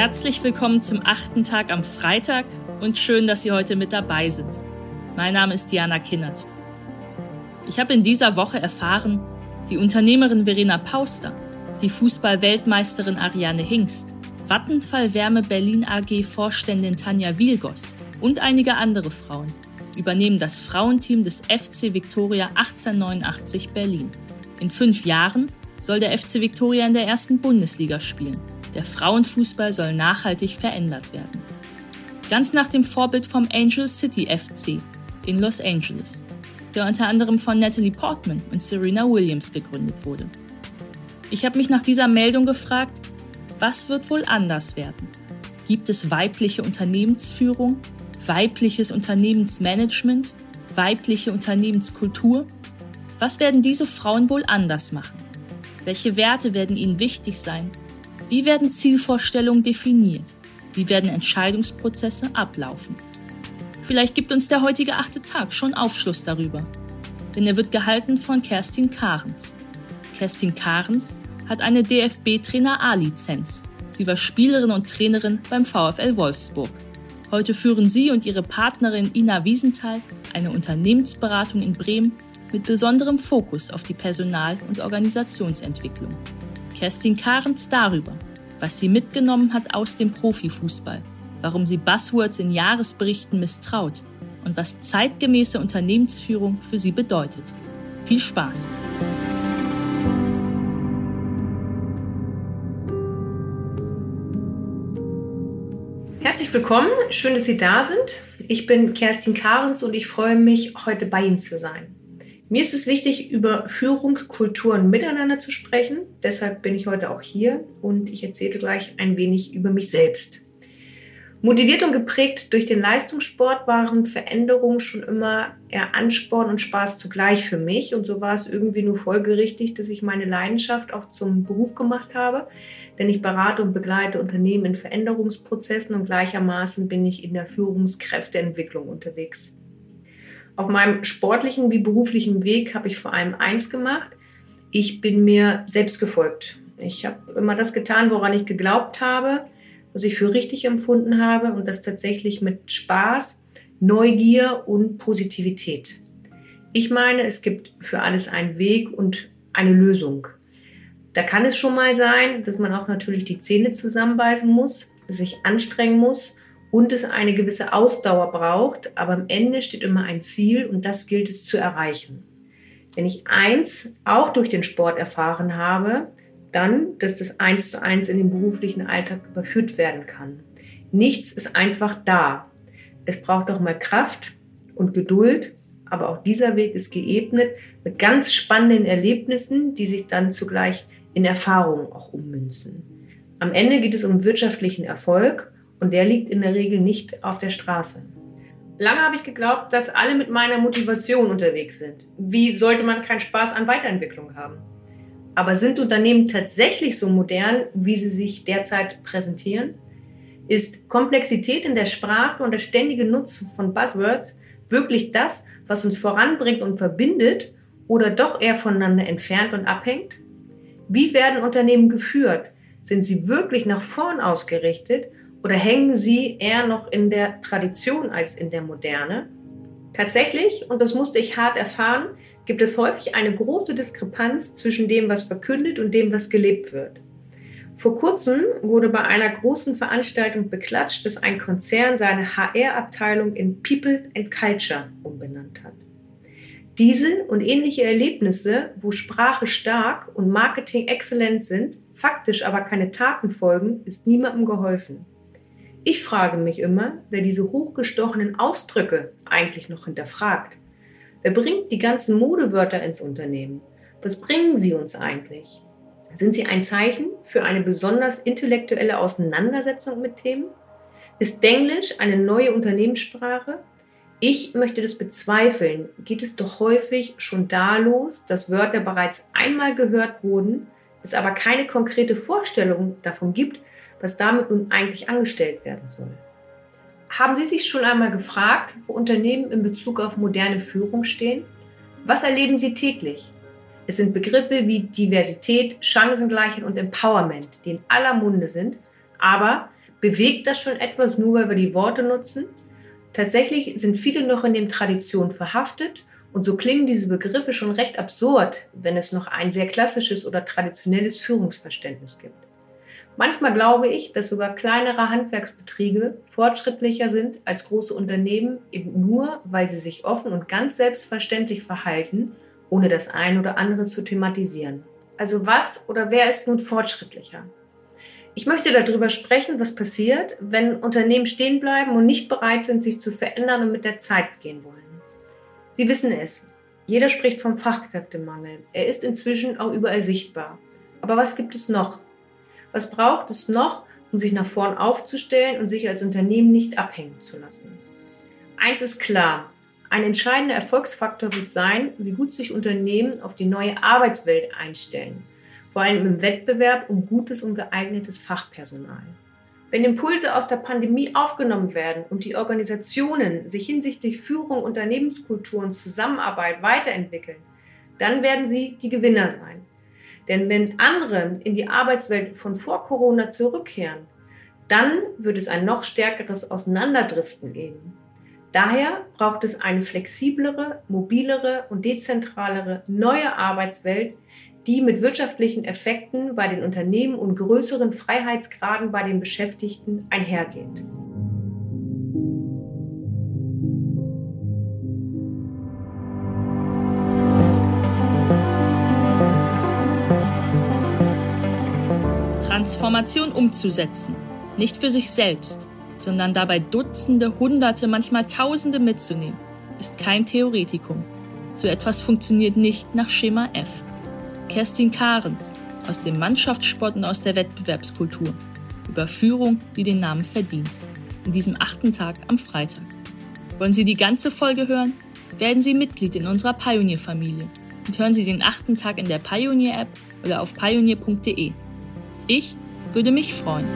Herzlich willkommen zum achten Tag am Freitag und schön, dass Sie heute mit dabei sind. Mein Name ist Diana Kinnert. Ich habe in dieser Woche erfahren, die Unternehmerin Verena Pauster, die Fußball-Weltmeisterin Ariane Hingst, Vattenfall Wärme Berlin AG Vorständin Tanja Wielgos und einige andere Frauen übernehmen das Frauenteam des FC Victoria 1889 Berlin. In fünf Jahren soll der FC Victoria in der ersten Bundesliga spielen. Der Frauenfußball soll nachhaltig verändert werden. Ganz nach dem Vorbild vom Angel City FC in Los Angeles, der unter anderem von Natalie Portman und Serena Williams gegründet wurde. Ich habe mich nach dieser Meldung gefragt, was wird wohl anders werden? Gibt es weibliche Unternehmensführung, weibliches Unternehmensmanagement, weibliche Unternehmenskultur? Was werden diese Frauen wohl anders machen? Welche Werte werden ihnen wichtig sein? Wie werden Zielvorstellungen definiert? Wie werden Entscheidungsprozesse ablaufen? Vielleicht gibt uns der heutige achte Tag schon Aufschluss darüber. Denn er wird gehalten von Kerstin Kahrens. Kerstin Kahrens hat eine DFB-Trainer A-Lizenz. Sie war Spielerin und Trainerin beim VfL Wolfsburg. Heute führen sie und ihre Partnerin Ina Wiesenthal eine Unternehmensberatung in Bremen mit besonderem Fokus auf die Personal- und Organisationsentwicklung. Kerstin Kahrens darüber, was sie mitgenommen hat aus dem Profifußball, warum sie Buzzwords in Jahresberichten misstraut und was zeitgemäße Unternehmensführung für sie bedeutet. Viel Spaß! Herzlich willkommen, schön, dass Sie da sind. Ich bin Kerstin Kahrens und ich freue mich, heute bei Ihnen zu sein. Mir ist es wichtig, über Führung, Kultur und Miteinander zu sprechen. Deshalb bin ich heute auch hier und ich erzähle gleich ein wenig über mich selbst. Motiviert und geprägt durch den Leistungssport waren Veränderungen schon immer eher Ansporn und Spaß zugleich für mich. Und so war es irgendwie nur folgerichtig, dass ich meine Leidenschaft auch zum Beruf gemacht habe. Denn ich berate und begleite Unternehmen in Veränderungsprozessen und gleichermaßen bin ich in der Führungskräfteentwicklung unterwegs. Auf meinem sportlichen wie beruflichen Weg habe ich vor allem eins gemacht. Ich bin mir selbst gefolgt. Ich habe immer das getan, woran ich geglaubt habe, was ich für richtig empfunden habe und das tatsächlich mit Spaß, Neugier und Positivität. Ich meine, es gibt für alles einen Weg und eine Lösung. Da kann es schon mal sein, dass man auch natürlich die Zähne zusammenbeißen muss, sich anstrengen muss und es eine gewisse Ausdauer braucht, aber am Ende steht immer ein Ziel und das gilt es zu erreichen. Wenn ich eins auch durch den Sport erfahren habe, dann, dass das eins zu eins in den beruflichen Alltag überführt werden kann. Nichts ist einfach da. Es braucht auch mal Kraft und Geduld, aber auch dieser Weg ist geebnet mit ganz spannenden Erlebnissen, die sich dann zugleich in Erfahrungen auch ummünzen. Am Ende geht es um wirtschaftlichen Erfolg und der liegt in der Regel nicht auf der Straße. Lange habe ich geglaubt, dass alle mit meiner Motivation unterwegs sind. Wie sollte man keinen Spaß an Weiterentwicklung haben? Aber sind Unternehmen tatsächlich so modern, wie sie sich derzeit präsentieren? Ist Komplexität in der Sprache und das ständige Nutzen von Buzzwords wirklich das, was uns voranbringt und verbindet oder doch eher voneinander entfernt und abhängt? Wie werden Unternehmen geführt? Sind sie wirklich nach vorn ausgerichtet oder hängen sie eher noch in der Tradition als in der Moderne? Tatsächlich, und das musste ich hart erfahren, gibt es häufig eine große Diskrepanz zwischen dem, was verkündet und dem, was gelebt wird. Vor kurzem wurde bei einer großen Veranstaltung beklatscht, dass ein Konzern seine HR-Abteilung in People and Culture umbenannt hat. Diese und ähnliche Erlebnisse, wo Sprache stark und Marketing exzellent sind, faktisch aber keine Taten folgen, ist niemandem geholfen. Ich frage mich immer, wer diese hochgestochenen Ausdrücke eigentlich noch hinterfragt. Wer bringt die ganzen Modewörter ins Unternehmen? Was bringen sie uns eigentlich? Sind sie ein Zeichen für eine besonders intellektuelle Auseinandersetzung mit Themen? Ist Denglisch eine neue Unternehmenssprache? Ich möchte das bezweifeln. Geht es doch häufig schon da los, dass Wörter bereits einmal gehört wurden, es aber keine konkrete Vorstellung davon gibt, was damit nun eigentlich angestellt werden soll. Haben Sie sich schon einmal gefragt, wo Unternehmen in Bezug auf moderne Führung stehen? Was erleben Sie täglich? Es sind Begriffe wie Diversität, Chancengleichheit und Empowerment, die in aller Munde sind, aber Bewegt das schon etwas, nur weil wir die Worte nutzen? Tatsächlich sind viele noch in den Traditionen verhaftet und so klingen diese Begriffe schon recht absurd, wenn es noch ein sehr klassisches oder traditionelles Führungsverständnis gibt. Manchmal glaube ich, dass sogar kleinere Handwerksbetriebe fortschrittlicher sind als große Unternehmen, eben nur, weil sie sich offen und ganz selbstverständlich verhalten, ohne das ein oder andere zu thematisieren. Also was oder wer ist nun fortschrittlicher? Ich möchte darüber sprechen, was passiert, wenn Unternehmen stehen bleiben und nicht bereit sind, sich zu verändern und mit der Zeit gehen wollen. Sie wissen es. Jeder spricht vom Fachkräftemangel. Er ist inzwischen auch überall sichtbar. Aber was gibt es noch? Was braucht es noch, um sich nach vorn aufzustellen und sich als Unternehmen nicht abhängen zu lassen? Eins ist klar, ein entscheidender Erfolgsfaktor wird sein, wie gut sich Unternehmen auf die neue Arbeitswelt einstellen, vor allem im Wettbewerb um gutes und geeignetes Fachpersonal. Wenn Impulse aus der Pandemie aufgenommen werden und die Organisationen sich hinsichtlich Führung, Unternehmenskultur und Zusammenarbeit weiterentwickeln, dann werden sie die Gewinner sein. Denn wenn andere in die Arbeitswelt von vor Corona zurückkehren, dann wird es ein noch stärkeres Auseinanderdriften geben. Daher braucht es eine flexiblere, mobilere und dezentralere neue Arbeitswelt, die mit wirtschaftlichen Effekten bei den Unternehmen und größeren Freiheitsgraden bei den Beschäftigten einhergeht. Transformation umzusetzen. Nicht für sich selbst, sondern dabei Dutzende, Hunderte, manchmal Tausende mitzunehmen, ist kein Theoretikum. So etwas funktioniert nicht nach Schema F. Kerstin Kahrens aus dem Mannschaftssport und aus der Wettbewerbskultur. Über Führung, die den Namen verdient. In diesem achten Tag am Freitag. Wollen Sie die ganze Folge hören? Werden Sie Mitglied in unserer Pioneer-Familie und hören Sie den achten Tag in der Pioneer-App oder auf pioneer.de. Ich würde mich freuen.